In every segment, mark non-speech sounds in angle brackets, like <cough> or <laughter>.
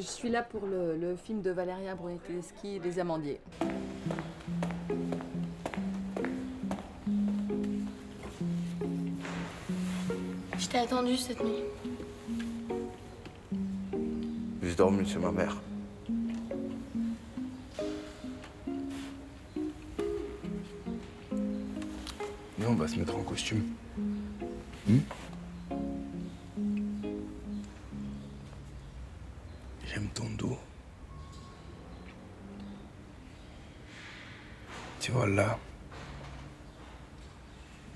Je suis là pour le, le film de Valeria Brunelleschi, Les Amandiers. Je t'ai attendu cette nuit. J'ai dormi chez ma mère. Viens, on va se mettre en costume. Hmm? Tu vois là.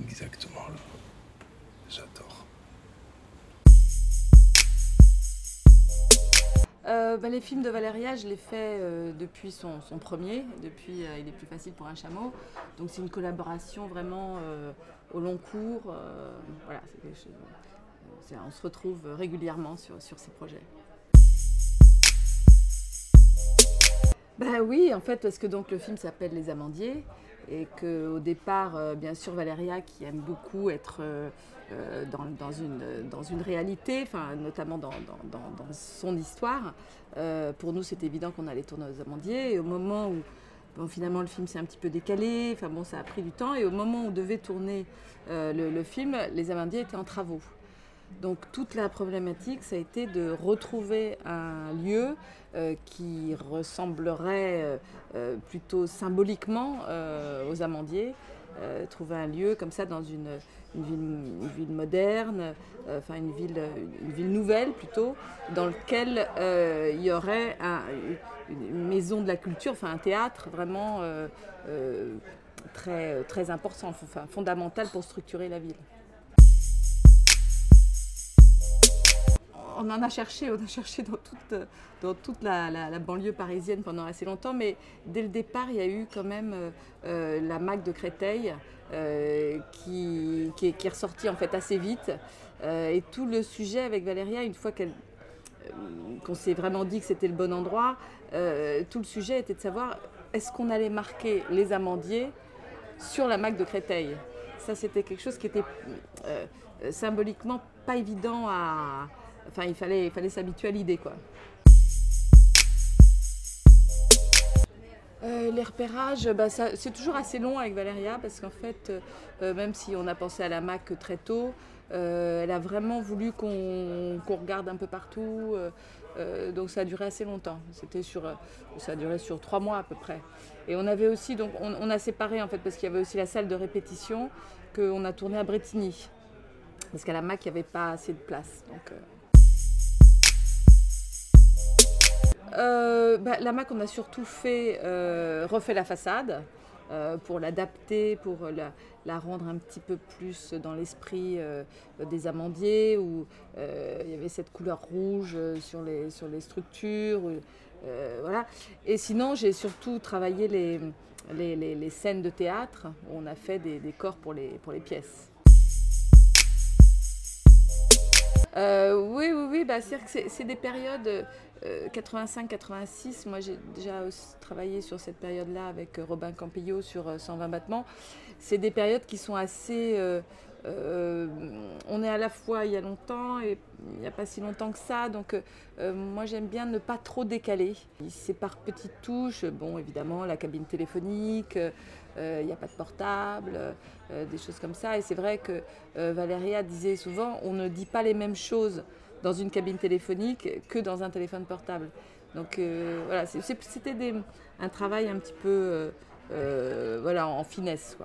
Exactement là. J'adore. Euh, bah, les films de Valéria, je les fais euh, depuis son, premier, depuis euh, Il est plus facile pour un chameau. Donc c'est une collaboration vraiment au long cours. voilà, on se retrouve régulièrement sur, sur ces projets. Bah oui, en fait, parce que donc le film s'appelle Les Amandiers et qu'au départ, euh, bien sûr, Valéria qui aime beaucoup être euh, euh, dans, une, réalité, notamment dans, son histoire, pour nous, c'était évident qu'on allait tourner aux Amandiers. Et au moment où, finalement, le film s'est un petit peu décalé, enfin bon, ça a pris du temps, et au moment où devait tourner le film, les Amandiers étaient en travaux. Donc toute la problématique, ça a été de retrouver un lieu euh, qui ressemblerait euh, euh, plutôt symboliquement aux amandiers. Trouver un lieu comme ça dans une, ville, moderne, enfin une ville, une ville nouvelle plutôt, dans lequel il y aurait un- une, maison de la culture, enfin un théâtre vraiment très, très important, enfin, fondamental pour structurer la ville. On en a cherché, on a cherché dans toute, dans toute la, banlieue parisienne pendant assez longtemps, mais dès le départ, il y a eu quand même euh, euh, la MAC de Créteil euh, qui, qui est, ressortie en fait assez vite. Et tout le sujet avec Valéria, une fois qu'elle qu'on s'est vraiment dit que c'était le bon endroit, tout le sujet était de savoir est-ce qu'on allait marquer les amandiers sur la MAC de Créteil? Ça, c'était quelque chose qui était symboliquement pas évident à. Enfin, il fallait, il fallait s'habituer à l'idée, quoi. Euh, les repérages, bah, c'est toujours assez long avec Valéria parce qu'en fait, euh, même si on a pensé à la MAC très tôt, euh, elle a vraiment voulu qu'on regarde un peu partout. donc ça a duré assez longtemps. C'était sur, ça a duré sur trois mois à peu près. Et on avait aussi, donc on, a séparé en fait parce qu'il y avait aussi la salle de répétition qu'on a tourné à Bretigny parce qu'à la MAC il n'y avait pas assez de place. Euh, bah, la MAC, on a surtout fait, euh, refait la façade euh, pour l'adapter, pour la, rendre un petit peu plus dans l'esprit euh, des amandiers, où il y avait cette couleur rouge sur les, sur les structures. voilà. Et sinon, j'ai surtout travaillé les, les, les- scènes de théâtre, où on a fait des décors pour les, pour les pièces. Oui, oui, oui, bah, c'est des périodes 85-86. Moi, j'ai déjà travaillé sur cette période-là avec euh, Robin Campillo sur euh, 120 battements. C'est des périodes qui sont assez. euh, euh, on est à la fois il y a longtemps et il n'y a pas si longtemps que ça. Donc, euh, euh, moi, j'aime bien ne pas trop décaler. C'est par petites touches. Bon, évidemment, la cabine téléphonique. euh, euh, Il n'y a pas de portable, euh, des choses comme ça. Et c'est vrai que euh, Valéria disait souvent, on ne dit pas les mêmes choses dans une cabine téléphonique que dans un téléphone portable. Donc euh, voilà, c'était un travail un petit peu euh, euh, voilà, en finesse.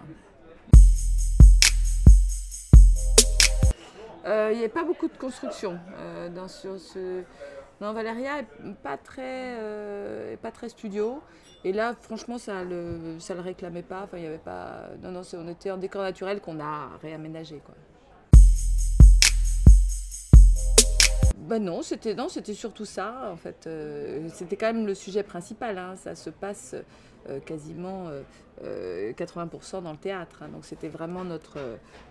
Il n'y avait pas beaucoup de construction dans, sur ce... Non, Valéria est pas très, pas très studio. Et là, franchement, ça le, ça le réclamait pas. Enfin, il avait pas. Non, non, on était en décor naturel qu'on a réaménagé, quoi. Ben non, c'était non, c'était surtout ça en fait. Euh, c'était quand même le sujet principal. hein. Ça se passe euh, quasiment euh, euh, 80% dans le théâtre. hein. Donc c'était vraiment notre.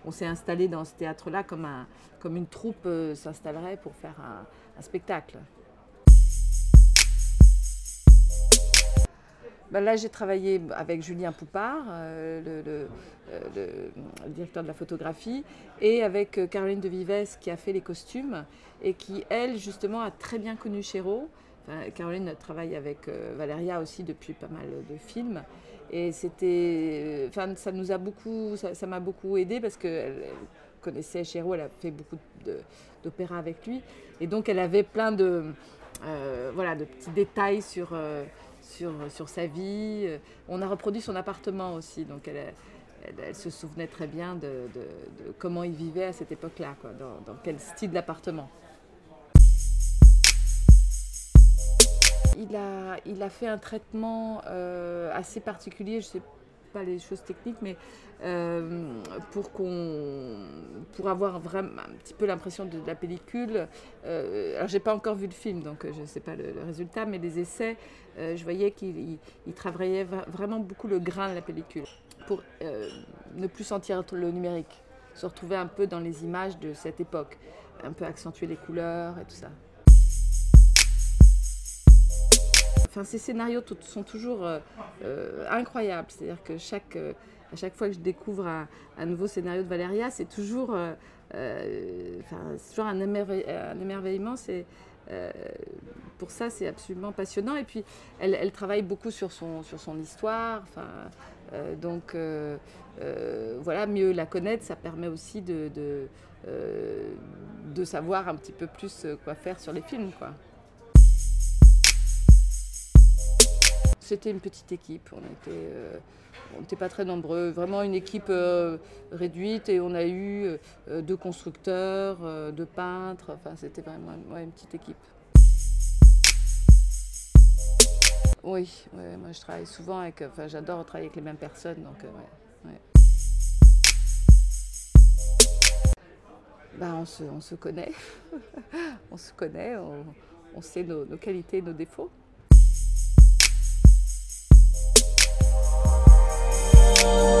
on s'est installé dans ce théâtre-là comme un, comme une troupe s'installerait pour faire un spectacle. Ben là, j'ai travaillé avec Julien Poupard, euh, euh, le- directeur de la photographie, et avec euh, Caroline de Vives qui a fait les costumes et qui, elle, justement, a très bien connu Chéreau. Enfin, Caroline travaille avec Valéria aussi depuis pas mal de films. Et c'était, ça nous a beaucoup, ça m'a beaucoup aidé parce qu'elle elle connaissait Chéreau, elle a fait beaucoup d'opéras avec lui. Et donc elle avait plein de, voilà, de petits détails sur, sur, sur sa vie. On a reproduit son appartement aussi, donc elle, elle, se souvenait très bien de, de, de, comment il vivait à cette époque-là, dans, dans quel style d'appartement. Il a, il a fait un traitement euh, assez particulier, je ne sais pas les choses techniques, mais euh, pour, qu'on, pour avoir vraiment un petit peu l'impression de, la pellicule. Euh, alors, j'ai pas encore vu le film, donc je ne sais pas le, résultat, mais les essais, euh, je voyais qu'il il, il travaillait vraiment beaucoup le grain de la pellicule pour euh, ne plus sentir le numérique, se retrouver un peu dans les images de cette époque, un peu accentuer les couleurs et tout ça. Enfin, ces scénarios sont toujours euh, euh, incroyables. C'est-à-dire que chaque, euh, à chaque fois que je découvre un, nouveau scénario de Valéria, c'est toujours, toujours un, émerveille, un émerveillement. C'est, pour ça, c'est absolument passionnant. Et puis, elle, elle, travaille beaucoup sur son, sur son histoire. Enfin, donc, voilà, mieux la connaître, ça permet aussi de, de, de savoir un petit peu plus quoi faire sur les films. Quoi. C'était une petite équipe, on était, euh, n'était pas très nombreux, vraiment une équipe euh, réduite et on a eu euh, deux constructeurs, deux peintres, enfin c'était vraiment une petite équipe. Oui, moi je travaille souvent avec, enfin j'adore travailler avec les mêmes personnes, donc. Ben, on, se, on se connaît, <laughs> on se connaît, on, on sait nos, nos qualités nos défauts. Oh